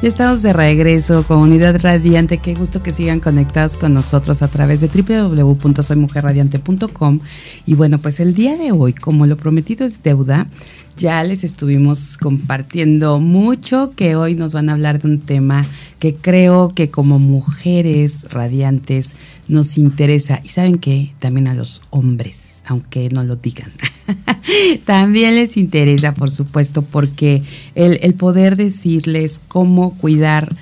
Ya estamos de regreso, comunidad radiante. Qué gusto que sigan conectados con nosotros a través de www.soymujerradiante.com. Y bueno, pues el día de hoy, como lo prometido es deuda, ya les estuvimos compartiendo mucho que hoy nos van a hablar de un tema que creo que como mujeres radiantes nos interesa. Y saben que también a los hombres, aunque no lo digan, también les interesa, por supuesto, porque el, el poder decirles cómo cuidar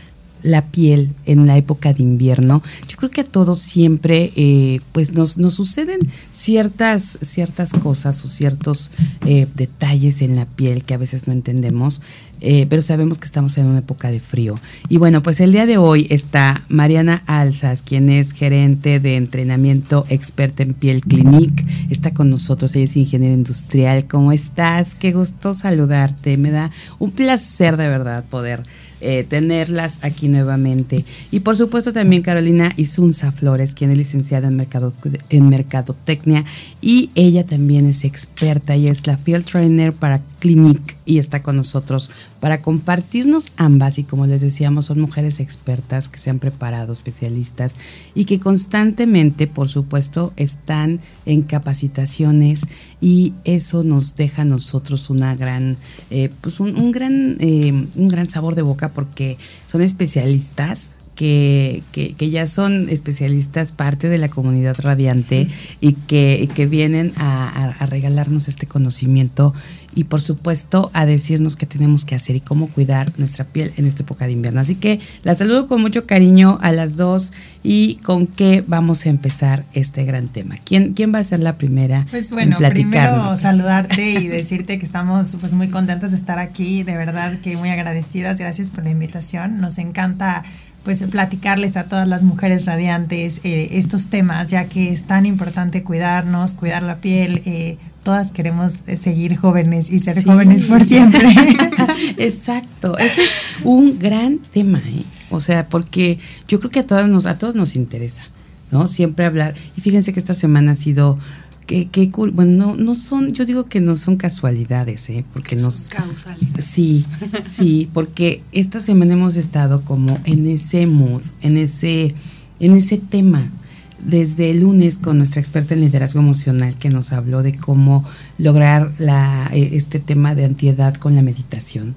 la piel en la época de invierno. Yo creo que a todos siempre eh, pues nos, nos, suceden ciertas, ciertas cosas o ciertos eh, detalles en la piel que a veces no entendemos, eh, pero sabemos que estamos en una época de frío. Y bueno, pues el día de hoy está Mariana Alzas, quien es gerente de entrenamiento experta en piel clinic. Está con nosotros, ella es ingeniera industrial. ¿Cómo estás? Qué gusto saludarte. Me da un placer de verdad poder eh, tenerlas aquí nuevamente. Y por supuesto también Carolina Isunza Flores, quien es licenciada en, mercado, en Mercadotecnia y ella también es experta y es la Field Trainer para Clinic y está con nosotros para compartirnos ambas. Y como les decíamos son mujeres expertas que se han preparado, especialistas y que constantemente por supuesto están en capacitaciones. Y eso nos deja a nosotros una gran, eh, pues un, gran, eh, un gran sabor de boca porque son especialistas que, que, que, ya son especialistas, parte de la comunidad radiante y que, y que vienen a, a, a, regalarnos este conocimiento y por supuesto a decirnos qué tenemos que hacer y cómo cuidar nuestra piel en esta época de invierno. Así que la saludo con mucho cariño a las dos y con qué vamos a empezar este gran tema. ¿Quién, quién va a ser la primera? Pues bueno, primero saludarte y decirte que estamos pues muy contentas de estar aquí, de verdad que muy agradecidas, gracias por la invitación. Nos encanta pues platicarles a todas las mujeres radiantes eh, estos temas, ya que es tan importante cuidarnos, cuidar la piel. Eh, todas queremos eh, seguir jóvenes y ser sí. jóvenes por siempre. Exacto, ese es un gran tema, ¿eh? o sea, porque yo creo que a todas nos, a todos nos interesa, ¿no? Siempre hablar. Y fíjense que esta semana ha sido que, que bueno, no, no son, yo digo que no son casualidades, ¿eh? porque nos... Causales. Sí, sí, porque esta semana hemos estado como en ese mood, en ese, en ese tema. Desde el lunes con nuestra experta en liderazgo emocional que nos habló de cómo lograr la, este tema de antiedad con la meditación.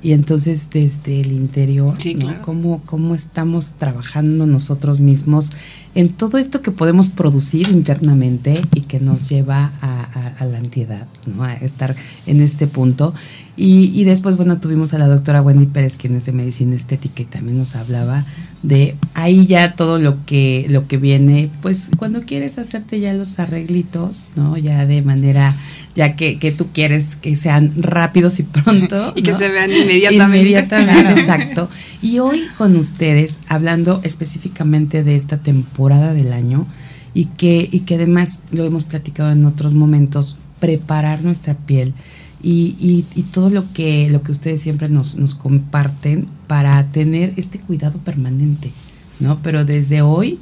Y entonces desde el interior, sí, ¿no? claro. ¿Cómo, ¿Cómo estamos trabajando nosotros mismos en todo esto que podemos producir internamente y que nos lleva a, a, a la antiedad, ¿no? a estar en este punto. Y, y, después, bueno, tuvimos a la doctora Wendy Pérez, quien es de medicina estética y también nos hablaba de ahí ya todo lo que, lo que viene, pues cuando quieres hacerte ya los arreglitos, ¿no? Ya de manera, ya que, que tú quieres que sean rápidos y pronto. y que se vean inmediatamente. Inmediatamente, exacto. Y hoy con ustedes, hablando específicamente de esta temporada del año, y que, y que además lo hemos platicado en otros momentos, preparar nuestra piel y, y, y, todo lo que, lo que ustedes siempre nos, nos comparten para tener este cuidado permanente, ¿no? Pero desde hoy,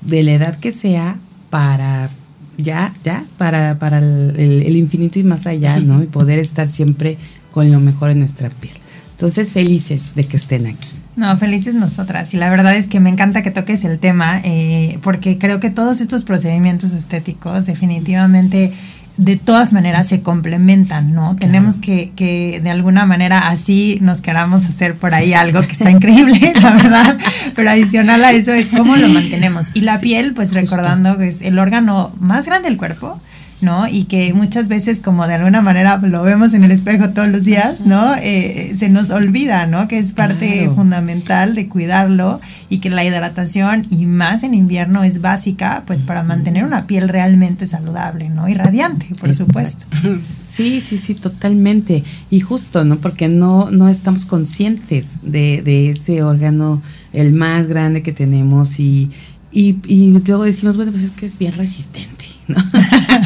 de la edad que sea, para ya, ya, para, para el, el, infinito y más allá, ¿no? Y poder estar siempre con lo mejor en nuestra piel. Entonces, felices de que estén aquí. No, felices nosotras. Y la verdad es que me encanta que toques el tema, eh, porque creo que todos estos procedimientos estéticos definitivamente de todas maneras se complementan, ¿no? Claro. Tenemos que, que de alguna manera así nos queramos hacer por ahí algo que está increíble, la verdad, pero adicional a eso es cómo lo mantenemos. Y la sí, piel, pues justo. recordando que es el órgano más grande del cuerpo, ¿no? Y que muchas veces como de alguna manera lo vemos en el espejo todos los días, ¿no? Eh, se nos olvida, ¿no? Que es parte claro. fundamental de cuidarlo y que la hidratación y más en invierno es básica, pues para mantener una piel realmente saludable, ¿no? Y radiante, por Exacto. supuesto. Sí, sí, sí, totalmente. Y justo, ¿no? Porque no, no estamos conscientes de, de ese órgano, el más grande que tenemos y, y, y luego decimos, bueno, pues es que es bien resistente, ¿no?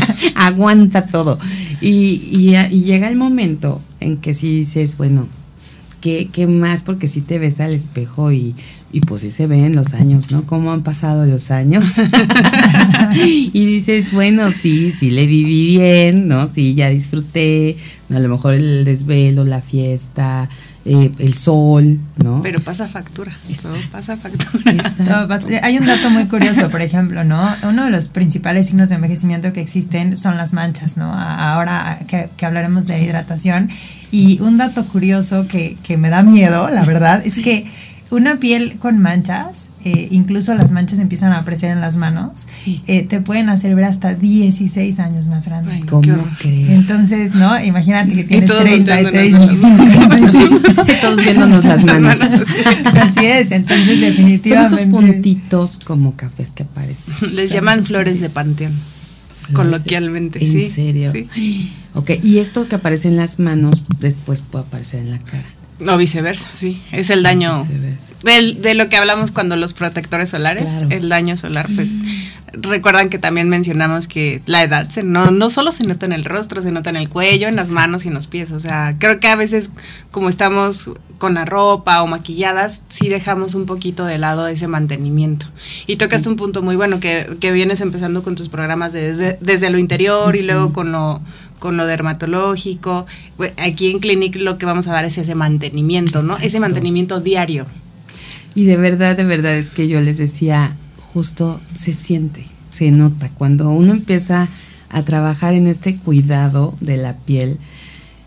Aguanta todo. Y, y, y, llega el momento en que si dices, bueno, ¿qué, qué más? Porque si te ves al espejo y, y pues sí se ven los años, ¿no? Cómo han pasado los años. y dices, bueno, sí, sí le viví bien, ¿no? Sí, ya disfruté, a lo mejor el desvelo, la fiesta, eh, el sol, ¿no? Pero pasa factura, todo pasa factura. hay un dato muy curioso, por ejemplo, ¿no? Uno de los principales signos de envejecimiento que existen son las manchas, ¿no? Ahora que, que hablaremos de hidratación. Y un dato curioso que, que me da miedo, la verdad, es que una piel con manchas, eh, incluso las manchas empiezan a aparecer en las manos, eh, te pueden hacer ver hasta 16 años más grande. ¿Cómo crees? Entonces, ¿no? Imagínate que tienes 30 y te Todos viéndonos las manos. Así es, entonces definitivamente. Son esos puntitos como cafés que aparecen. Les llaman flores de panteón. coloquialmente, ¿En serio? Ok, y esto que aparece en las manos después puede aparecer en la cara. No, viceversa, sí. Es el daño de lo que hablamos cuando los protectores solares, el daño solar, pues recuerdan que también mencionamos que la edad se, no, no solo se nota en el rostro, se nota en el cuello, en las manos y en los pies. O sea, creo que a veces como estamos con la ropa o maquilladas, sí dejamos un poquito de lado ese mantenimiento. Y tocaste un punto muy bueno, que, que vienes empezando con tus programas desde, desde lo interior y luego con lo con lo dermatológico. Aquí en Clinic lo que vamos a dar es ese mantenimiento, ¿no? Ese mantenimiento diario. Y de verdad, de verdad es que yo les decía, justo se siente, se nota. Cuando uno empieza a trabajar en este cuidado de la piel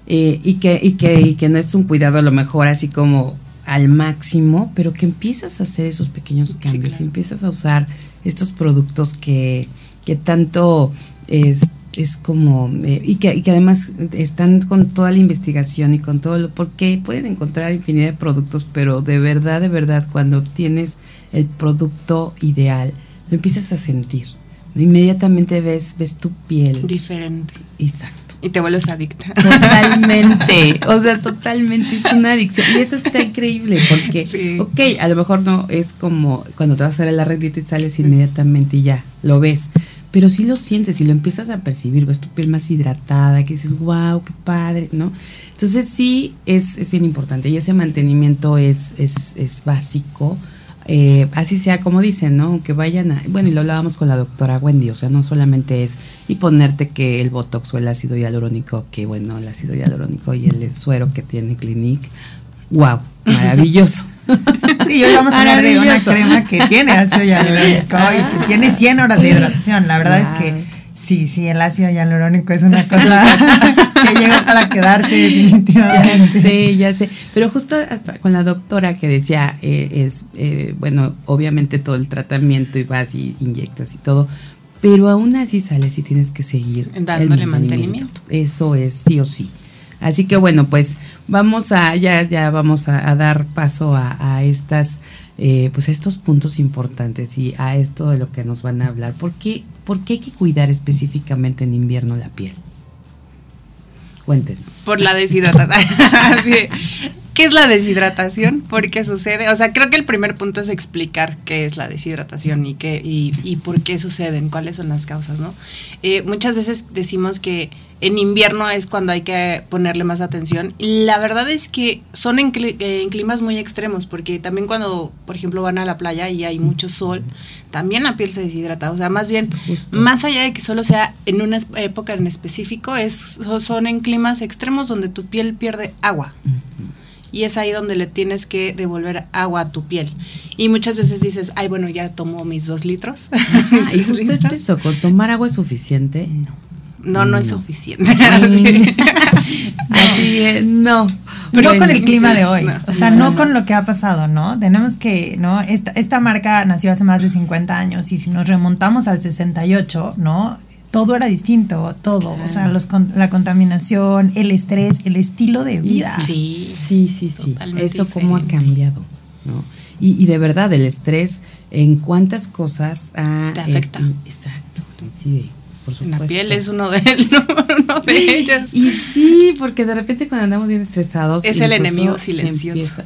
eh, y, que, y, que, y que no es un cuidado a lo mejor así como al máximo, pero que empiezas a hacer esos pequeños cambios, empiezas a usar estos productos que, que tanto es, es como, eh, y, que, y, que, además están con toda la investigación y con todo lo, porque pueden encontrar infinidad de productos, pero de verdad, de verdad, cuando tienes el producto ideal, lo empiezas a sentir. Inmediatamente ves, ves tu piel. Diferente. Exacto. Y te vuelves adicta. Totalmente. o sea, totalmente. Es una adicción. Y eso está increíble porque, sí. ok, a lo mejor no es como cuando te vas a hacer el arreglito y sales inmediatamente y ya, lo ves pero sí lo sientes y lo empiezas a percibir, ves tu piel más hidratada, que dices, wow, qué padre, ¿no? Entonces sí es, es bien importante y ese mantenimiento es, es, es básico. Eh, así sea como dicen, ¿no? Que vayan a... Bueno, y lo hablábamos con la doctora Wendy, o sea, no solamente es y ponerte que el Botox o el ácido hialurónico, que bueno, el ácido hialurónico y el suero que tiene Clinique, wow, maravilloso. Y hoy vamos a hablar de una crema que tiene ácido hialurónico y que tiene 100 horas de hidratación. La verdad es que sí, sí, el ácido hialurónico es una cosa que llega para quedarse definitivamente. Ya sé, ya sé. Pero justo hasta con la doctora que decía, eh, es, eh, bueno, obviamente todo el tratamiento y vas y inyectas y todo, pero aún así sales y tienes que seguir dándole mantenimiento. Eso es sí o sí. Así que bueno, pues vamos a, ya, ya vamos a, dar paso a, estas, eh, pues estos puntos importantes y a esto de lo que nos van a hablar. ¿Por qué, ¿Por qué hay que cuidar específicamente en invierno la piel? Cuéntenos. Por la deshidratación. ¿Qué es la deshidratación? ¿Por qué sucede? O sea, creo que el primer punto es explicar qué es la deshidratación y, qué, y, y por qué suceden, cuáles son las causas, ¿no? Eh, muchas veces decimos que en invierno es cuando hay que ponerle más atención. Y la verdad es que son en, climas muy extremos, porque también cuando, por ejemplo, van a la playa y hay mucho sol, también la piel se deshidrata. O sea, más bien, más allá de que solo sea en una época en específico, es, son en climas extremos donde tu piel pierde agua. Y es ahí donde le tienes que devolver agua a tu piel. Y muchas veces dices, ay, bueno, ya tomo mis dos litros. y justo es eso, ¿con tomar agua es suficiente? No. No, no, es suficiente. Así no. Pero no con el clima de hoy, o sea, no, con lo que ha pasado, ¿no? Tenemos que, ¿no? Esta, esta marca nació hace más de 50 años y si nos remontamos al 68, ¿no? Todo era distinto, todo, o sea, los, la contaminación, el estrés, el estilo de vida. Sí, sí, sí, sí. Eso cómo ha cambiado, ¿no? Y, y, de verdad, el estrés en cuántas cosas ha... Te afecta. exacto, sí la piel es uno de, uno de ellos. Y sí, porque de repente cuando andamos bien estresados. Es el enemigo silencioso.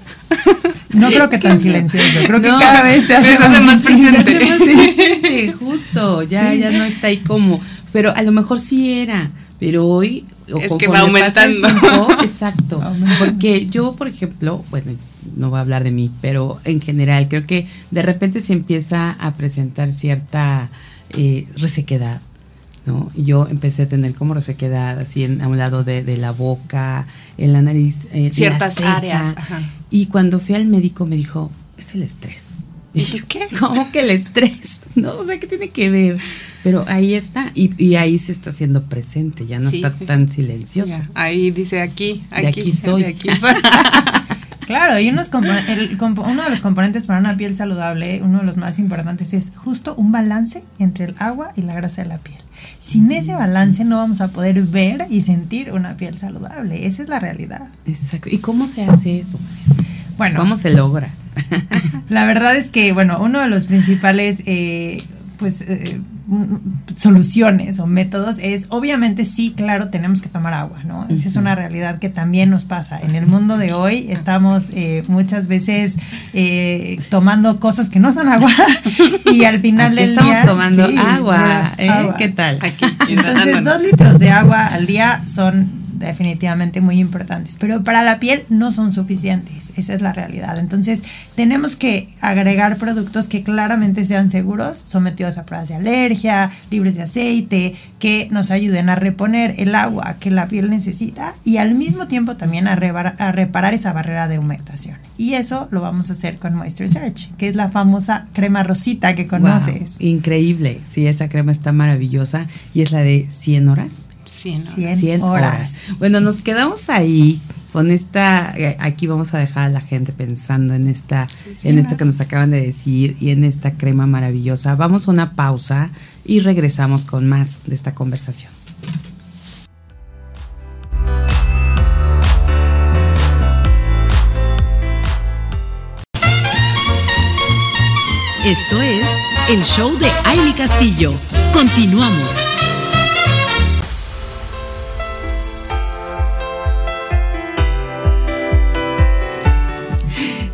No creo que tan silencioso, creo que cada vez se hace, más, presente. justo, ya, ya no está ahí como. Pero a lo mejor sí era, pero hoy es que va aumentando. exacto. Porque yo, por ejemplo, bueno, no voy a hablar de mí, pero en general creo que de repente se empieza a presentar cierta eh, resequedad. ¿no? Yo empecé a tener como resequedad así en, a un lado de, la boca, en la nariz, eh, ciertas áreas. Y cuando fui al médico me dijo, es el estrés. ¿Y qué? ¿Cómo que el estrés? No, o sea, ¿qué tiene que ver? Pero ahí está, y, ahí se está haciendo presente, ya no está tan silencioso. ahí dice aquí, aquí, soy. aquí soy. Claro, y uno, uno de los componentes para una piel saludable, uno de los más importantes, es justo un balance entre el agua y la grasa de la piel. Sin ese balance no vamos a poder ver y sentir una piel saludable. Esa es la realidad. Exacto. ¿Y cómo se hace eso? Bueno, ¿cómo se logra? la verdad es que, bueno, uno de los principales, eh, pues, eh, soluciones o métodos es, obviamente sí, claro, tenemos que tomar agua, ¿no? Esa es una realidad que también nos pasa. En el mundo de hoy estamos eh, muchas veces eh, tomando cosas que no son agua y al final del estamos tomando agua, ¿eh? ¿Qué tal? Entonces, dos litros de agua al día son definitivamente muy importantes, pero para la piel no son suficientes, esa es la realidad. Entonces tenemos que agregar productos que claramente sean seguros, sometidos a pruebas de alergia, libres de aceite, que nos ayuden a reponer el agua que la piel necesita y al mismo tiempo también a, reparar esa barrera de humectación. Y eso lo vamos a hacer con Moisture Search, que es la famosa crema rosita que conoces. increíble, sí, esa crema está maravillosa y es la de 100 horas. 100, horas. Bueno, nos quedamos ahí con esta, eh, aquí vamos a dejar a la gente pensando en esta, en esto que nos acaban de decir y en esta crema maravillosa. Vamos a una pausa y regresamos con más de esta conversación. Esto es el show de Aile Castillo. Continuamos.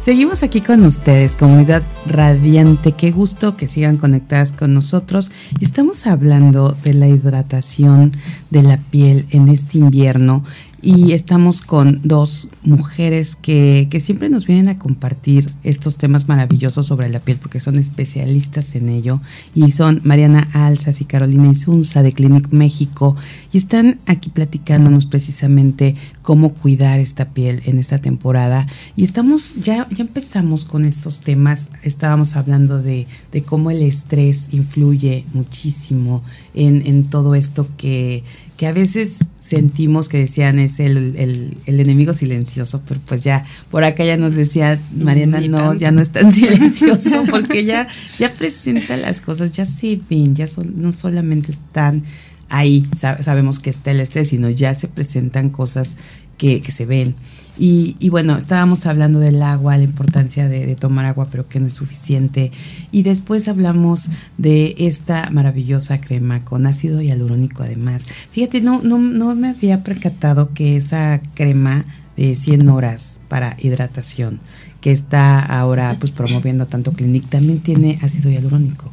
Seguimos aquí con ustedes, comunidad radiante. Qué gusto que sigan conectadas con nosotros. Estamos hablando de la hidratación de la piel en este invierno y estamos con dos mujeres que, que, siempre nos vienen a compartir estos temas maravillosos sobre la piel porque son especialistas en ello y son Mariana Alzas y Carolina Isunza de Clinic México y están aquí platicándonos precisamente cómo cuidar esta piel en esta temporada. Y estamos ya ya empezamos con estos temas. Estábamos hablando de, de cómo el estrés influye muchísimo en, en todo esto que que a veces sentimos que decían es el, el, el, enemigo silencioso, pero pues ya por acá ya nos decía Mariana, no, ya no es tan silencioso porque ya, ya presenta las cosas, ya se ven, ya son, no solamente están ahí, sabemos que está el estrés, sino ya se presentan cosas que, que se ven. Y, bueno, estábamos hablando del agua, la importancia de, tomar agua, pero que no es suficiente. Y después hablamos de esta maravillosa crema con ácido hialurónico además. Fíjate, no, no, no me había percatado que esa crema de 100 horas para hidratación que está ahora pues promoviendo tanto Clinic también tiene ácido hialurónico.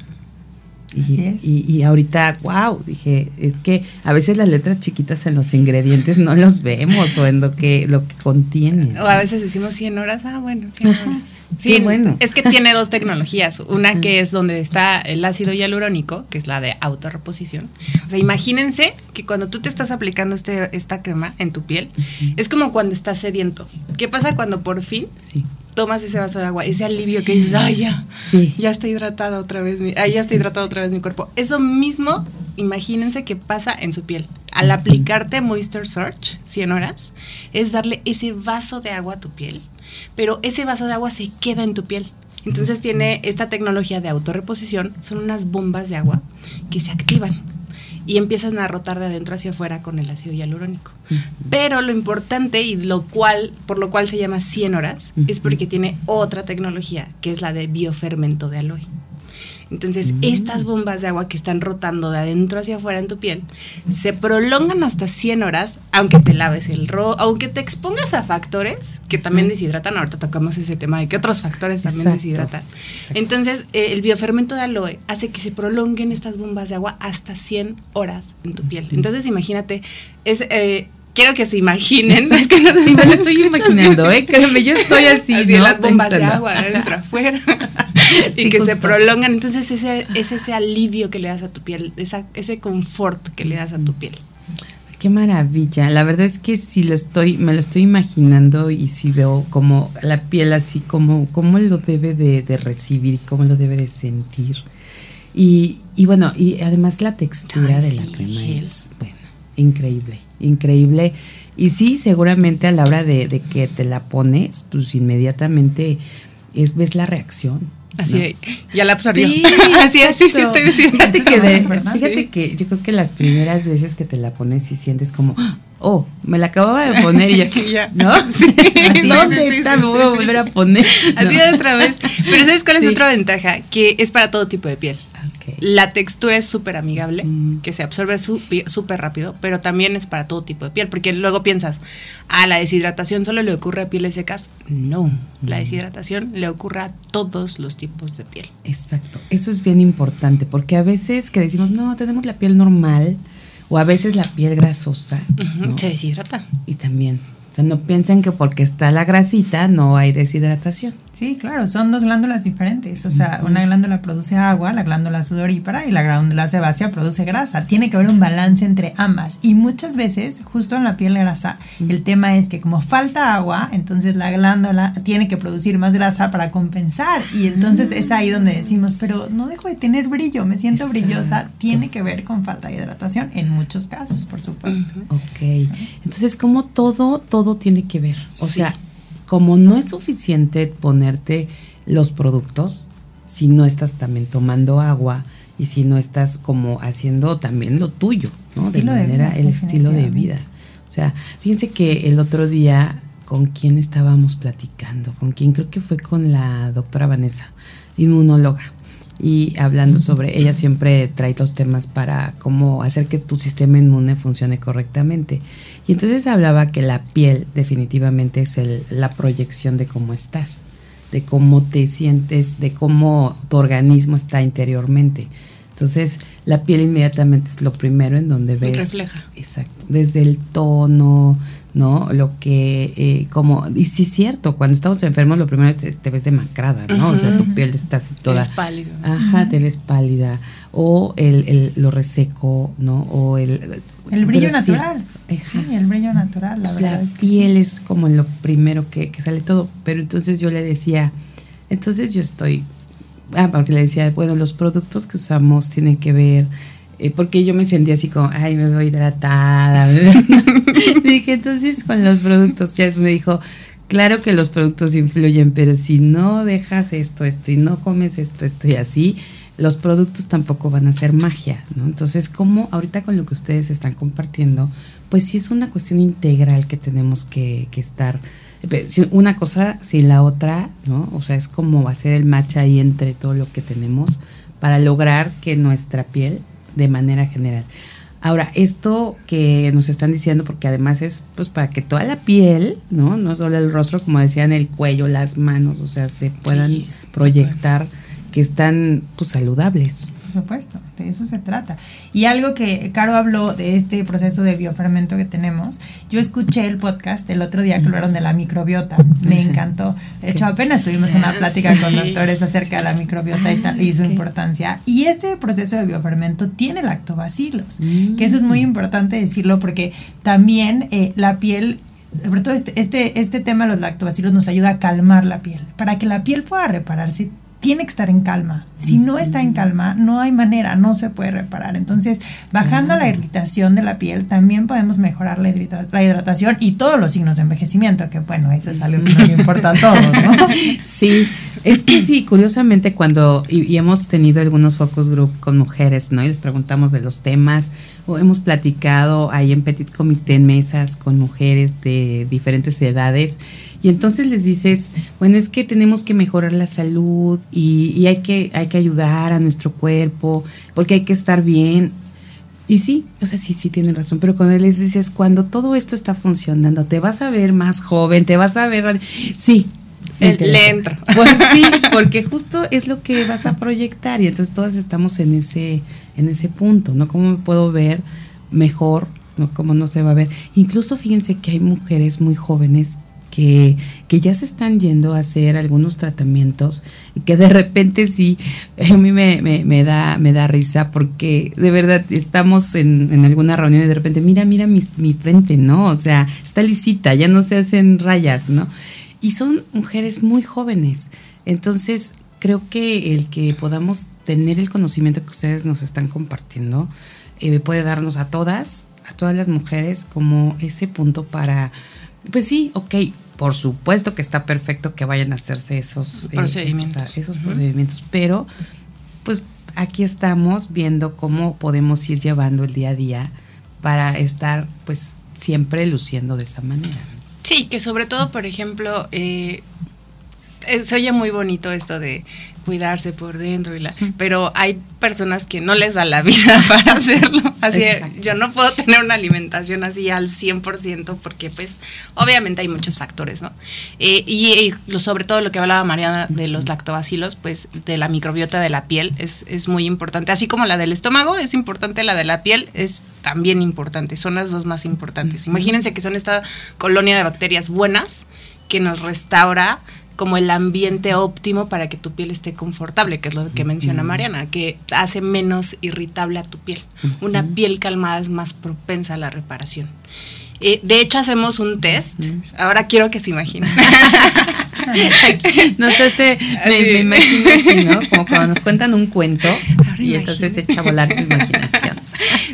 Y, y, ahorita, wow, dije, es que a veces las letras chiquitas en los ingredientes no los vemos o en lo que, lo que contiene. O a veces decimos 100 horas, ah, bueno, 100 horas. Sí, bueno. Es que tiene dos tecnologías. Una que es donde está el ácido hialurónico, que es la de autorreposición. O sea, imagínense que cuando tú te estás aplicando este, esta crema en tu piel, es como cuando estás sediento. ¿Qué pasa cuando por fin sí tomas ese vaso de agua, ese alivio que dices, ay, ya, ya está hidratada otra vez, mi, ay, ya está hidratado otra vez mi cuerpo. Eso mismo, imagínense que pasa en su piel. Al aplicarte Moisture Search 100 horas, es darle ese vaso de agua a tu piel, pero ese vaso de agua se queda en tu piel. Entonces tiene esta tecnología de autorreposición, son unas bombas de agua que se activan y empiezan a rotar de adentro hacia afuera con el ácido hialurónico. Pero lo importante y lo cual, por lo cual se llama 100 horas, es porque tiene otra tecnología, que es la de biofermento de aloe. Entonces, estas bombas de agua que están rotando de adentro hacia afuera en tu piel se prolongan hasta 100 horas, aunque te laves el rostro, aunque te expongas a factores que también deshidratan. Ahorita tocamos ese tema de que otros factores también Exacto, deshidratan. exacto. Entonces, eh, el biofermento de aloe hace que se prolonguen estas bombas de agua hasta 100 horas en tu piel. Entonces, imagínate, es... eh, Quiero que se imaginen. es que no Sí, me lo estoy imaginando. ¿eh? Créeme, yo estoy así, Así, ¿no? las bombas de agua adentro, afuera. y Sí, que se prolongan. Entonces, ese es ese alivio que le das a tu piel, esa, ese confort que le das a tu piel. Qué maravilla. La verdad es que sí lo estoy, me lo estoy imaginando y sí veo como la piel así como, cómo lo debe de, de recibir, cómo lo debe de sentir. Y, y bueno, y además la textura Ay, de la sí, crema es, bueno, increíble, increíble. Y sí, seguramente a la hora de, de que te la pones, pues inmediatamente es, ves la reacción. Así ¿no? de, ya la absorbió. Sí, así, así, sí estoy diciendo. Fíjate que, de- yo creo que las primeras veces que te la pones sí sientes como, oh, me la acababa de poner y ya, Ya. ¿no? Sí, sí, ¿Dónde sí, está? me voy a volver a poner. Así No. de otra vez. Pero ¿sabes cuál es otra ventaja? Que es para todo tipo de piel. La textura es súper amigable, Mm. que se absorbe súper rápido, pero también es para todo tipo de piel, porque luego piensas, ah, la deshidratación solo le ocurre a pieles secas. No, la deshidratación le ocurre a todos los tipos de piel. Exacto, eso es bien importante porque a veces que decimos, no, tenemos la piel normal o a veces la piel grasosa. Se deshidrata. y también, o sea, no piensen que porque está la grasita no hay deshidratación. Sí, claro, son dos glándulas diferentes. O sea, una glándula produce agua, la glándula sudorípara, y la glándula sebácea produce grasa. Tiene que haber un balance entre ambas. Y muchas veces, justo en la piel grasa, el tema es que como falta agua, entonces la glándula tiene que producir más grasa para compensar. Y entonces es ahí donde decimos, pero no dejo de tener brillo, me siento Exacto. brillosa. Tiene que ver con falta de hidratación en muchos casos, por supuesto. Ok, entonces como todo, todo tiene que ver. O Sí. sea, como no es suficiente ponerte los productos, si no estás también tomando agua y si no estás como haciendo también lo tuyo, ¿no? Estilo de de manera, vida, el estilo de vida. O sea, fíjense que el otro día, ¿con quién estábamos platicando? ¿Con quién? Creo que fue con la doctora Vanessa, inmunóloga. Y hablando sobre, ella siempre trae los temas para cómo hacer que tu sistema inmune funcione correctamente. Y entonces hablaba que la piel definitivamente es el- la proyección de cómo estás, de cómo te sientes, de cómo tu organismo está interiormente. Entonces, la piel inmediatamente es lo primero en donde ves. Refleja. Exacto. Desde el tono, ¿no? Lo que, eh, como, y sí es cierto, cuando estamos enfermos, lo primero es que te ves demacrada, ¿no? O sea, tu piel está así toda. Es pálido. Ajá, te ves pálida. O el, el- lo reseco, ¿no? O el. El brillo sí, natural. Sí, el brillo natural, la Pues verdad la es que sí. piel es como lo primero que, que sale todo. Pero entonces yo le decía, entonces yo estoy, ah, porque le decía, bueno, los productos que usamos tienen que ver, eh, porque yo me sentía así como, ay, me veo hidratada. me veo-". Dije, entonces con los productos, ya me dijo, claro que los productos influyen, pero si no dejas esto, esto y no comes esto, esto y así, los productos tampoco van a ser magia, ¿no? Entonces, como ahorita con lo que ustedes están compartiendo, pues sí es una cuestión integral que tenemos que, estar, una cosa sin la otra, ¿no? O sea, es como hacer el match ahí entre todo lo que tenemos para lograr que nuestra piel, de manera general. Ahora, esto que nos están diciendo, porque además es pues para que toda la piel, ¿no? No solo el rostro, como decían, el cuello, las manos, o sea, se puedan Sí, proyectar que están pues saludables. Por supuesto, de eso se trata. Y algo que Caro habló de este proceso de biofermento que tenemos, yo escuché el podcast el otro día que hablaron de la microbiota, me encantó. De hecho, apenas tuvimos una Ah, plática con doctores acerca de la microbiota y, tal, y su importancia. Y este proceso de biofermento tiene lactobacilos, Mm. que eso es muy importante decirlo porque también eh, la piel sobre todo este, este, este tema de los lactobacilos nos ayuda a calmar la piel. Para que la piel pueda repararse, tiene que estar en calma. Si no está en calma, no hay manera, no se puede reparar. Entonces, bajando la irritación de la piel, también podemos mejorar la, hidrata- la hidratación y todos los signos de envejecimiento, que bueno, eso es algo que nos importa a todos, ¿no? Sí, es que sí, curiosamente cuando, y, y hemos tenido algunos focus group con mujeres, ¿no? Y les preguntamos de los temas, o hemos platicado ahí en Petit Comité en mesas con mujeres de diferentes edades, Y entonces les dices, bueno, es que tenemos que mejorar la salud y, y hay, que, hay que ayudar a nuestro cuerpo, porque hay que estar bien. Y sí, o sea, sí, sí tienen razón, pero cuando les dices, cuando todo esto está funcionando, te vas a ver más joven, te vas a ver, sí. me Le entro. Pues sí, porque justo es lo que vas a proyectar y entonces todas estamos en ese, en ese punto, ¿no? ¿Cómo me puedo ver mejor? ¿No? ¿Cómo no se va a ver? Incluso fíjense que hay mujeres muy jóvenes que, que, ya se están yendo a hacer algunos tratamientos y que de repente sí, a mí me, me, da, me da risa porque de verdad estamos en, en alguna reunión y de repente, mira, mira mi, mi, frente, ¿no? O sea, está lisita, ya no se hacen rayas, ¿no? Y son mujeres muy jóvenes. Entonces, creo que el que podamos tener el conocimiento que ustedes nos están compartiendo eh, puede darnos a todas, a todas las mujeres, como ese punto para pues sí, ok, por supuesto que está perfecto que vayan a hacerse esos procedimientos, eh, esos, esos uh -huh. procedimientos pero pues aquí estamos viendo cómo podemos ir llevando el día a día para estar pues siempre luciendo de esa manera. Sí, que sobre todo, por ejemplo, eh, se oye muy bonito esto de cuidarse por dentro y la, pero hay personas que no les da la vida para hacerlo. Así yo no puedo tener una alimentación así al 100% porque pues obviamente hay muchos factores, ¿no? Eh, y, sobre todo lo que hablaba Mariana de los lactobacilos, pues de la microbiota de la piel es, es muy importante, así como la del estómago es importante, la de la piel es también importante, son las dos más importantes. Imagínense que son esta colonia de bacterias buenas que nos restaura como el ambiente óptimo para que tu piel esté confortable, que es lo que menciona Mariana, que hace menos irritable a tu piel. Una piel calmada es más propensa a la reparación. Eh, de hecho, hacemos un test. Ahora quiero que se imaginen. no sé si me, me, imagino así, ¿no? Como cuando nos cuentan un cuento y entonces echa a volar tu imaginación.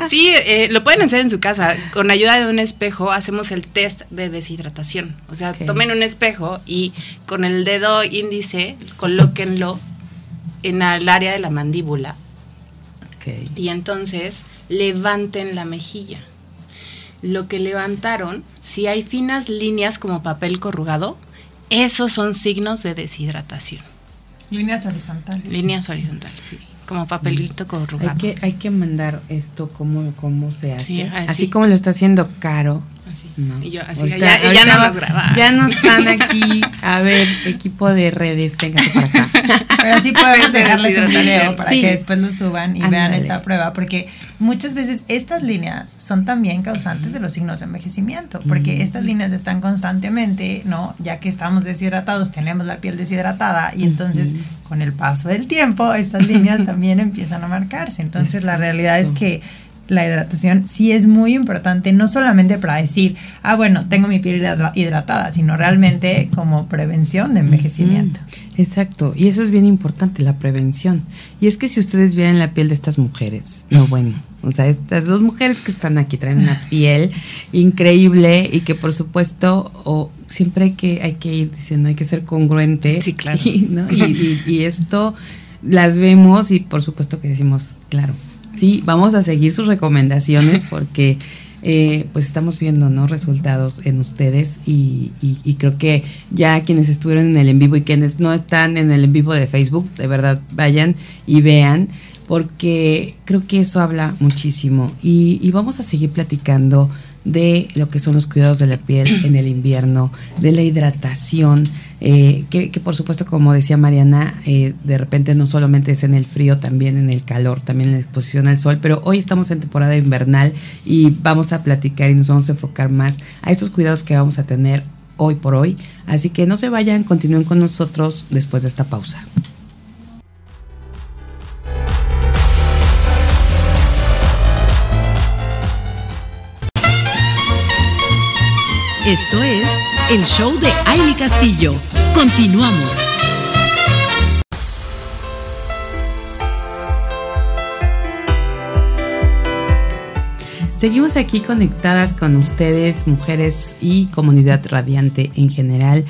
Sí, eh, lo pueden hacer en su casa. Con ayuda de un espejo hacemos el test de deshidratación. O sea, okay. tomen un espejo y con el dedo índice colóquenlo en el área de la mandíbula. Okay. Y entonces levanten la mejilla. Lo que levantaron, si hay finas líneas como papel corrugado, esos son signos de deshidratación. Líneas horizontales. Líneas horizontales, sí. Como papelito corrugado. Hay que, hay que mandar esto cómo, cómo se hace. Sí, así. así. como lo está haciendo Caro. Así. No. Y yo así, ahorita, ya, ahorita ya no. Ya están aquí. A ver, equipo de redes, véngase para acá. Pero sí podemos dejarles un video para sí. que después lo suban y Andale. vean esta prueba, porque muchas veces estas líneas son también causantes de los signos de envejecimiento, porque mm. estas líneas están constantemente, ¿no? Ya que estamos deshidratados, tenemos la piel deshidratada y entonces mm. con el paso del tiempo estas líneas también empiezan a marcarse. Entonces Exacto. la realidad es que la hidratación sí es muy importante, no solamente para decir, ah, bueno, tengo mi piel hidratada, sino realmente como prevención de envejecimiento. Exacto, y eso es bien importante, la prevención. Y es que si ustedes vieran la piel de estas mujeres, no bueno, o sea, estas dos mujeres que están aquí traen una piel increíble y que por supuesto, o siempre hay que, hay que ir diciendo, hay que ser congruente. Sí, claro. Y, ¿no? y, y, y esto las vemos y por supuesto que decimos, claro, sí, vamos a seguir sus recomendaciones porque eh, pues estamos viendo ¿no? resultados en ustedes y, y, y, creo que ya quienes estuvieron en el en vivo y quienes no están en el en vivo de Facebook, de verdad vayan y vean porque creo que eso habla muchísimo y, y vamos a seguir platicando de lo que son los cuidados de la piel en el invierno, de la hidratación, eh, que, por supuesto, como decía Mariana, eh, de repente no solamente es en el frío, también en el calor, también en la exposición al sol, pero hoy estamos en temporada invernal y vamos a platicar y nos vamos a enfocar más a estos cuidados que vamos a tener hoy por hoy. Así que no se vayan, continúen con nosotros después de esta pausa. Esto es el show de Aile Castillo. Continuamos. Seguimos aquí conectadas con ustedes, mujeres y comunidad radiante en general.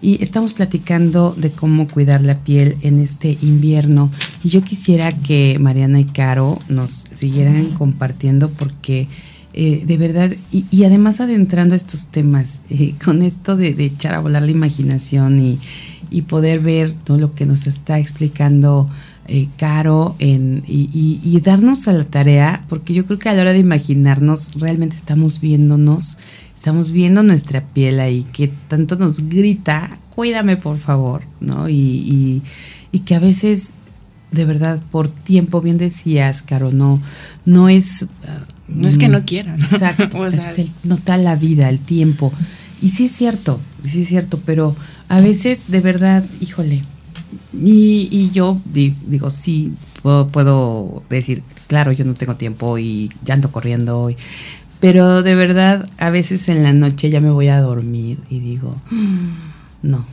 Y estamos platicando de cómo cuidar la piel en este invierno. Y yo quisiera que Mariana y Caro nos siguieran compartiendo porque eh, de verdad, y, y, además adentrando estos temas, eh, con esto de, echar a volar la imaginación y, poder ver todo lo que nos está explicando eh, Caro en, y, y, darnos a la tarea, porque yo creo que a la hora de imaginarnos realmente estamos viéndonos, estamos viendo nuestra piel ahí, que tanto nos grita, cuídame por favor, ¿no? Y, y que a veces, de verdad, por tiempo, bien decías, Caro, no, no es... No es que no quieran. Exacto. o sea, nota la vida, el tiempo. Y sí es cierto, sí es cierto, pero a veces de verdad, híjole. Y, y yo digo, sí, puedo, puedo, decir, claro, yo no tengo tiempo y ya ando corriendo. Y, pero de verdad, a veces en la noche ya me voy a dormir y digo, no,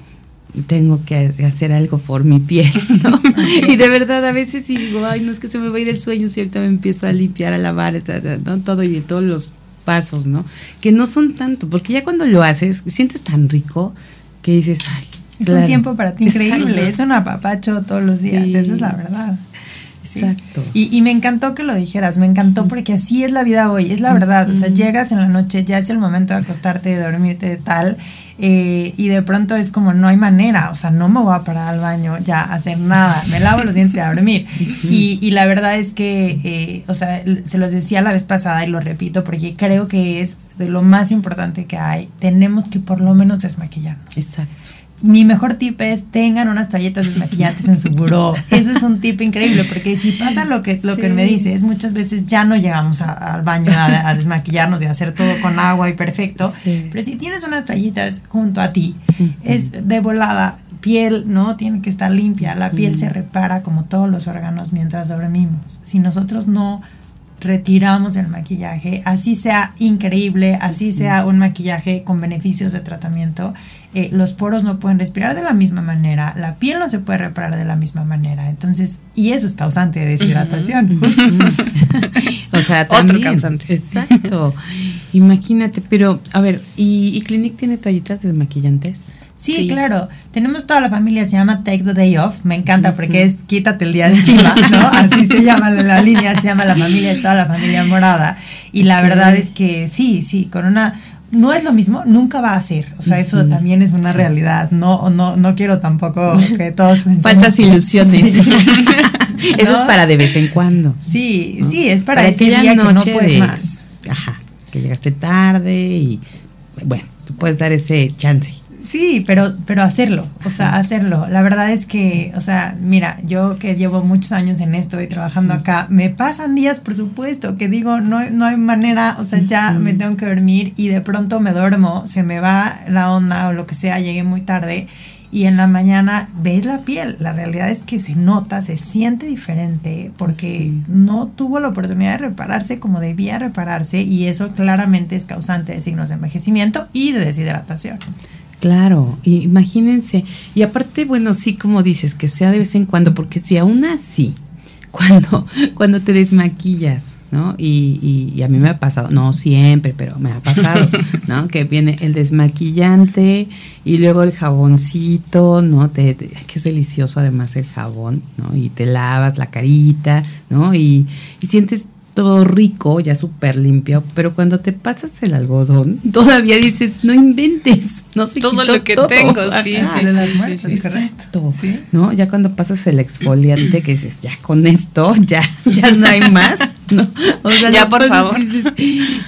tengo que hacer algo por mi piel, ¿no? y de verdad a veces sí digo, ay, no es que se me va a ir el sueño si ahorita me empiezo a limpiar, a lavar, ¿no? todo y todos los pasos, ¿no? Que no son tanto, porque ya cuando lo haces, sientes tan rico que dices, ay. Es claro. un tiempo para ti increíble, es un apapacho todos los días, sí. esa es la verdad. Exacto. Y, y, me encantó que lo dijeras, me encantó porque así es la vida hoy, es la verdad. O sea, llegas en la noche, ya es el momento de acostarte, de dormirte, de tal, eh, y de pronto es como no hay manera, o sea, no me voy a parar al baño ya a hacer nada, me lavo los dientes y a dormir. y, y, la verdad es que, eh, o sea, se los decía la vez pasada y lo repito porque creo que es de lo más importante que hay, tenemos que por lo menos desmaquillarnos. Exacto mi mejor tip es tengan unas toallitas desmaquillantes en su buró. Eso es un tip increíble, porque si pasa lo que, lo sí. que me dice, es muchas veces ya no llegamos a, al baño a, a, desmaquillarnos y a hacer todo con agua y perfecto. Sí. Pero si tienes unas toallitas junto a ti, uh -huh. es de volada, piel, ¿no? Tiene que estar limpia. La piel uh -huh. se repara como todos los órganos mientras dormimos. Si nosotros no retiramos el maquillaje, así sea increíble, así sea un maquillaje con beneficios de tratamiento, eh, los poros no pueden respirar de la misma manera, la piel no se puede reparar de la misma manera, entonces, y eso es causante de deshidratación. Uh -huh. o sea, también, otro causante. Exacto. Imagínate, pero a ver, ¿y, y Clinic tiene toallitas desmaquillantes? Sí, sí, claro. Tenemos toda la familia, se llama Take the Day Off. Me encanta porque es quítate el día de encima, ¿no? Así se llama la línea, se llama la familia, es toda la familia morada. Y la okay. verdad es que sí, sí, con una. No es lo mismo, nunca va a ser. O sea, eso también es una sí. realidad. No, no, no quiero tampoco que todos Falsas ilusiones. Sí. Eso ¿No? es para de vez en cuando. Sí, ¿no? sí, es para, para ese día que no puedes de, más. Ajá, que llegaste tarde y bueno, tú puedes dar ese chance. Sí, pero, pero hacerlo, o sea, hacerlo. La verdad es que, o sea, mira, yo que llevo muchos años en esto y trabajando acá, me pasan días, por supuesto, que digo, no, no hay manera, o sea, ya me tengo que dormir y de pronto me duermo, se me va la onda o lo que sea, llegué muy tarde y en la mañana ves la piel. La realidad es que se nota, se siente diferente porque no tuvo la oportunidad de repararse como debía repararse y eso claramente es causante de signos de envejecimiento y de deshidratación. Claro, imagínense. Y aparte, bueno, sí, como dices, que sea de vez en cuando, porque si aún así, cuando, cuando te desmaquillas, ¿no? Y, y, y, a mí me ha pasado, no siempre, pero me ha pasado, ¿no? Que viene el desmaquillante y luego el jaboncito, ¿no? Te, te, que es delicioso además el jabón, ¿no? Y te lavas la carita, ¿no? Y, y sientes todo rico, ya súper limpio, pero cuando te pasas el algodón, todavía dices, no inventes, no sé todo lo que todo. tengo, sí, sí, de las muertas, exacto, ¿Sí? ¿no? Ya cuando pasas el exfoliante que dices, ya con esto, ya, ya no hay más, ¿no? O sea, ya por favor. Dices,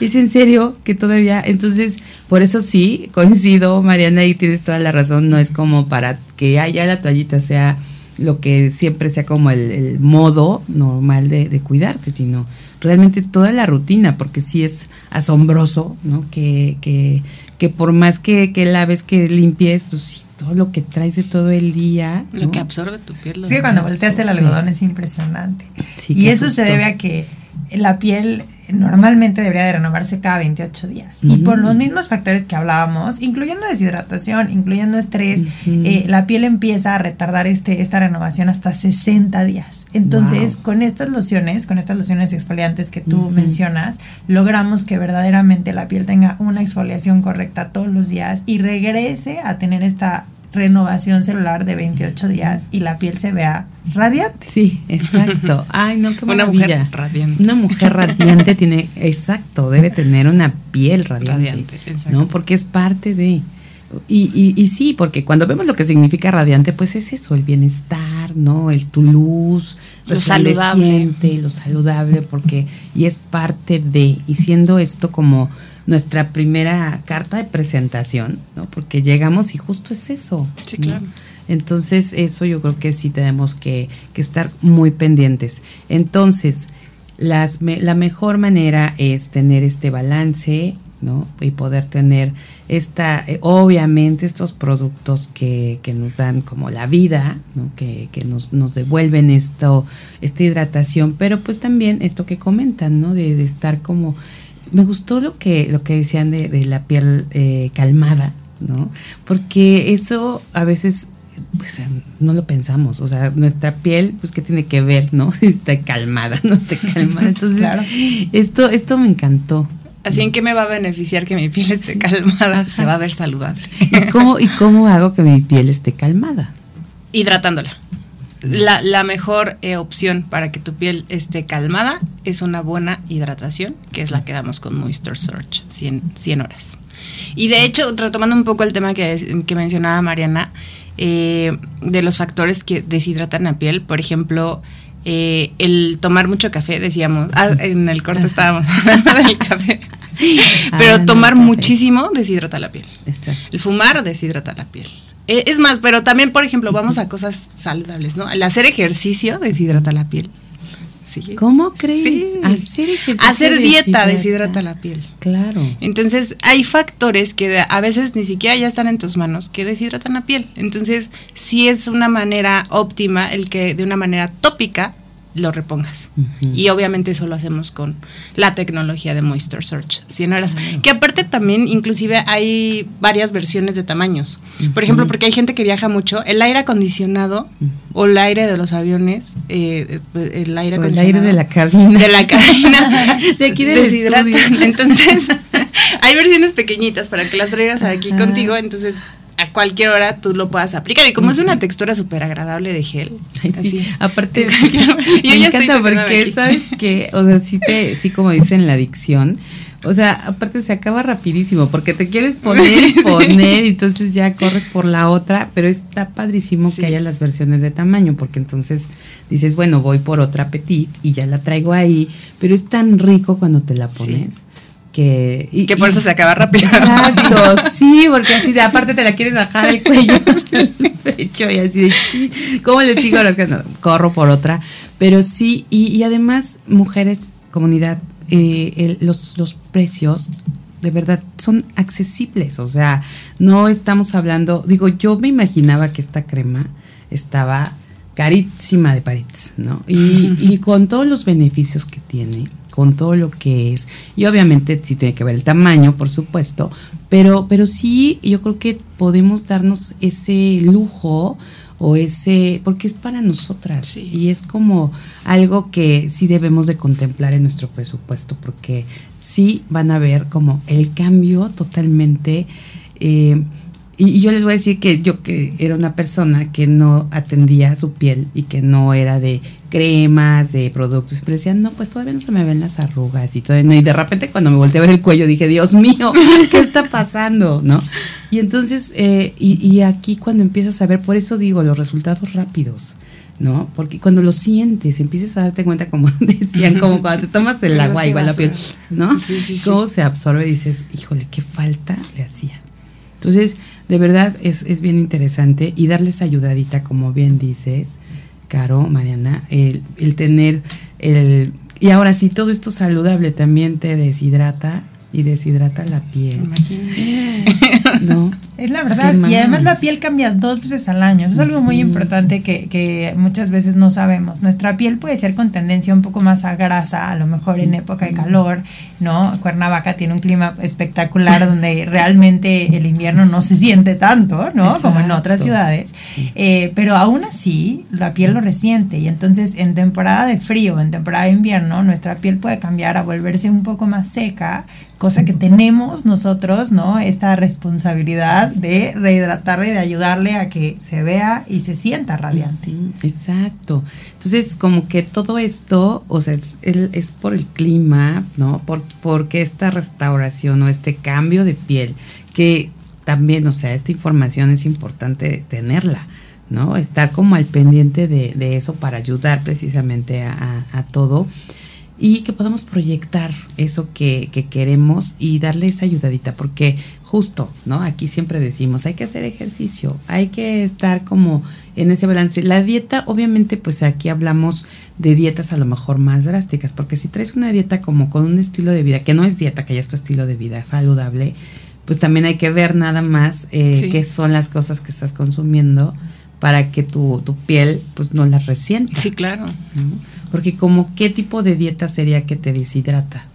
es en serio que todavía, entonces, por eso sí, coincido, Mariana, y tienes toda la razón, no es como para que haya la toallita sea lo que siempre sea como el, el modo normal de, de cuidarte, sino realmente toda la rutina, porque sí es asombroso, ¿no? Que, que, que por más que, que laves, que limpies, pues sí, todo lo que traes de todo el día. Lo que absorbe tu piel. Sí, cuando volteas el algodón es impresionante. Sí, y eso asustó. se debe a que la piel normalmente debería de renovarse cada 28 días. Uh -huh. Y por los mismos factores que hablábamos, incluyendo deshidratación, incluyendo estrés, uh -huh. eh, la piel empieza a retardar este, esta renovación hasta 60 días. Entonces, wow. con estas lociones, con estas lociones exfoliantes que tú uh -huh. mencionas, logramos que verdaderamente la piel tenga una exfoliación correcta todos los días y regrese a tener esta renovación celular de 28 días y la piel se vea radiante. Sí, exacto. Ay, no, qué Una maravilla. mujer radiante. Una mujer radiante tiene, exacto, debe tener una piel radiante, Radiante, exacto. ¿no? Porque es parte de... Y, y, y sí, porque cuando vemos lo que significa radiante, pues es eso, el bienestar, ¿no? El tu luz, Lo saludable. resplandeciente, lo saludable, porque, y es parte de, y siendo esto como nuestra primera carta de presentación, ¿no? Porque llegamos y justo es eso. Sí, ¿no? claro. Entonces, eso yo creo que sí tenemos que, que estar muy pendientes. Entonces, las, me- la mejor manera es tener este balance, ¿no? Y poder tener esta, eh, obviamente, estos productos que, que nos dan como la vida, ¿no? Que, que nos, nos devuelven esto, esta hidratación, pero pues también esto que comentan, ¿no? De, de estar como, me gustó lo que, lo que decían de, de la piel eh, calmada, ¿no? Porque eso a veces pues, no lo pensamos, o sea, nuestra piel, pues, ¿qué tiene que ver, no? Si está calmada, no está calmada. Entonces, Claro. esto, esto me encantó. Así en qué me va a beneficiar que mi piel esté calmada, Ajá. se va a ver saludable. ¿Y cómo, ¿Y cómo hago que mi piel esté calmada? Hidratándola. La, la mejor eh, opción para que tu piel esté calmada es una buena hidratación, que es la que damos con Moisture Surge, 100, 100 horas. Y de hecho, retomando un poco el tema que, que mencionaba Mariana, eh, de los factores que deshidratan la piel, por ejemplo, eh, el tomar mucho café, decíamos, ah, en el corte estábamos hablando del café, pero Ah, no, tomar café. muchísimo deshidrata la piel. Exacto. El fumar deshidrata la piel. Eh, Es más, pero también, por ejemplo, vamos a cosas saludables, ¿no? El hacer ejercicio deshidrata la piel. Sí. ¿Cómo crees? Sí. Hacer ejercicio. Hacer dieta deshidrata. deshidrata la piel. Claro. Entonces, hay factores que a veces ni siquiera ya están en tus manos que deshidratan la piel. Entonces, sí es una manera óptima el que de una manera tópica lo repongas. Y obviamente eso lo hacemos con la tecnología de Moisture Search 100 horas. Que aparte también, inclusive hay varias versiones de tamaños. Por ejemplo, porque hay gente que viaja mucho, el aire acondicionado o el aire de los aviones, eh, el aire O el aire de la cabina. de la cabina De aquí estudio. Entonces, hay versiones pequeñitas para que las traigas aquí contigo, entonces a cualquier hora tú lo puedas aplicar. Y como es una textura súper agradable de gel, Ay, sí. así. Aparte, Yo me ya encanta porque. ¿sabes qué? O sea, sí, te, sí como dicen la adicción, o sea, aparte se acaba rapidísimo porque te quieres poner y poner y entonces ya corres por la otra, pero está padrísimo Sí. que haya las versiones de tamaño porque entonces dices, bueno, voy por otra petit y ya la traigo ahí, pero es tan rico cuando te la pones. Que, y- Que por y- eso se acaba rápido. Exacto, sí, porque así de aparte te la quieres bajar el cuello el pecho y así de "Chin, ¿cómo le sigo? No, es que no, corro por otra. Pero sí, y, y además, mujeres, comunidad, eh, el- los, los precios de verdad son accesibles. O sea, no estamos hablando, digo, yo me imaginaba que esta crema estaba carísima de París, ¿no? Y, y con todos los beneficios que tiene, con todo lo que es, y obviamente sí tiene que ver el tamaño, por supuesto, pero, pero sí yo creo que podemos darnos ese lujo o ese, porque es para nosotras Sí. y es como algo que sí debemos de contemplar en nuestro presupuesto, porque sí van a ver como el cambio totalmente. eh, y, y yo les voy a decir que yo que era una persona que no atendía su piel y que no era de cremas, de productos, pero decían, no, pues todavía no se me ven las arrugas y no. Y de repente cuando me volteé a ver el cuello dije, Dios mío, ¿qué está pasando? ¿No? Y entonces, eh, y, y aquí cuando empiezas a ver, por eso digo, los resultados rápidos. ¿No? Porque cuando lo sientes, empiezas a darte cuenta, como decían, como cuando te tomas el agua, igual la piel. ¿no? Sí, sí, sí. Cómo se absorbe y dices, híjole, qué falta le hacía. Entonces, de verdad es, es bien interesante y darles ayudadita, como bien dices, Caro, Mariana, el, el tener el... Y ahora sí, todo esto saludable también te deshidrata y deshidrata la piel, Imagínate. ¿no? Es la verdad. ¿Qué Y además la piel cambia dos veces al año. Eso es algo muy Ujú. importante que, que muchas veces no sabemos. Nuestra piel puede ser con tendencia un poco más a grasa, a lo mejor en época de calor, ¿no? Cuernavaca tiene un clima espectacular donde realmente el invierno no se siente tanto, ¿no? Como en otras Exacto. ciudades. Eh, pero aún así, la piel lo resiente. Y entonces, en temporada de frío, en temporada de invierno, nuestra piel puede cambiar a volverse un poco más seca cosa que tenemos nosotros, ¿no? Esta responsabilidad de rehidratarle, de ayudarle a que se vea y se sienta radiante. Exacto. Entonces, como que todo esto, o sea, es, es por el clima, ¿no? Por, porque esta restauración o este cambio de piel, que también, o sea, esta información es importante tenerla. ¿no? Estar como al pendiente de, eso para ayudar precisamente a, todo y que podamos proyectar eso que, queremos y darle esa ayudadita, porque justo, ¿no? Aquí siempre decimos, hay que hacer ejercicio, hay que estar como en ese balance. La dieta, obviamente, pues aquí hablamos de dietas a lo mejor más drásticas, porque si traes una dieta como con un estilo de vida, que no es dieta, que ya es tu estilo de vida saludable, pues también hay que ver nada más eh, sí. qué son las cosas que estás consumiendo para que tu, tu piel pues no la resienta. Sí, claro. ¿no? Porque como qué tipo de dieta sería que te deshidrata.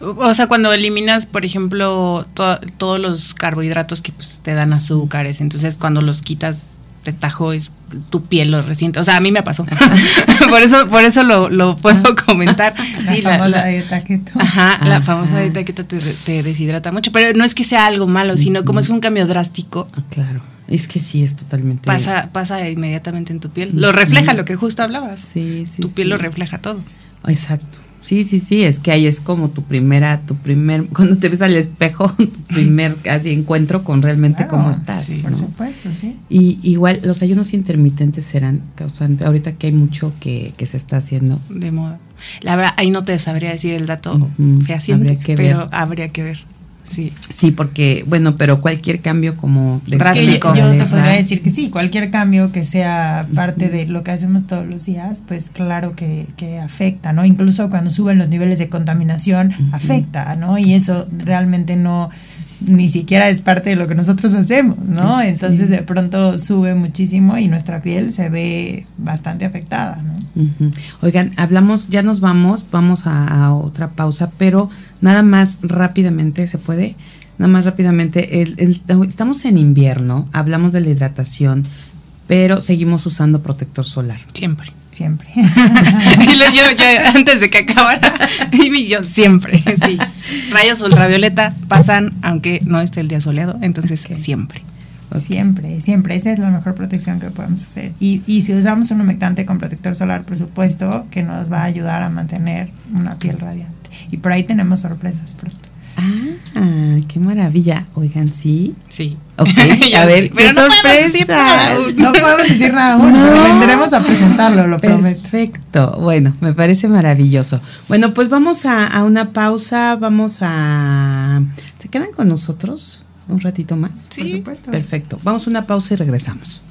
O sea, cuando eliminas, por ejemplo, to todos los carbohidratos que pues, te dan azúcares, entonces cuando los quitas de tajo es tu piel lo resiente. O sea, a mí me pasó. por eso, por eso lo, lo puedo comentar. La sí, famosa la, la, dieta keto. Ajá, ajá, la famosa dieta keto te, te, deshidrata mucho. Pero no es que sea algo malo, sino como es un cambio drástico. Claro. Es que sí, es totalmente. Pasa, pasa inmediatamente en tu piel. Lo refleja lo que justo hablabas. Sí, sí. Tu piel sí. lo refleja todo. Exacto. Sí, sí, sí, es que ahí es como tu primera, tu primer, cuando te ves al espejo, tu primer casi encuentro con realmente Claro, cómo estás. sí, ¿no? Por supuesto, sí. Y igual los ayunos intermitentes serán causantes, ahorita que hay mucho que, que se está haciendo. De moda. La verdad, ahí no te sabría decir el dato fehaciente, habría que pero habría que ver. Sí. Sí, porque, bueno, pero cualquier cambio como de Es que Drástico. yo, yo te podría decir que sí, cualquier cambio que sea parte de lo que hacemos todos los días, pues claro que, que afecta, ¿no? Incluso cuando suben los niveles de contaminación, afecta, ¿no? Y eso realmente no, ni siquiera es parte de lo que nosotros hacemos, ¿no? Sí. Entonces de pronto sube muchísimo y nuestra piel se ve bastante afectada, ¿no? Oigan, hablamos, ya nos vamos, vamos a, a otra pausa, pero nada más rápidamente, ¿se puede? Nada más rápidamente, el- el- estamos en invierno, hablamos de la hidratación, pero seguimos usando protector solar. Siempre. Siempre. y lo- yo, yo, antes de que acabara, y yo siempre, sí. Rayos ultravioleta pasan aunque no esté el día soleado, entonces siempre. Siempre, siempre. Esa es la mejor protección que podemos hacer. Y, y si usamos un humectante con protector solar, por supuesto, que nos va a ayudar a mantener una piel radiante. Y por ahí tenemos sorpresas pronto. Ah, qué maravilla. Oigan, sí. Sí. Ok, a ver, qué no podemos decir nada sorpresas. aún. No podemos decir nada aún, No. vendremos a presentarlo, lo prometo. Perfecto. Bueno, me parece maravilloso. Bueno, pues vamos a, a una pausa. Vamos a. ¿Se quedan con nosotros un ratito más? Sí. Por supuesto. Perfecto. Vamos a una pausa y regresamos.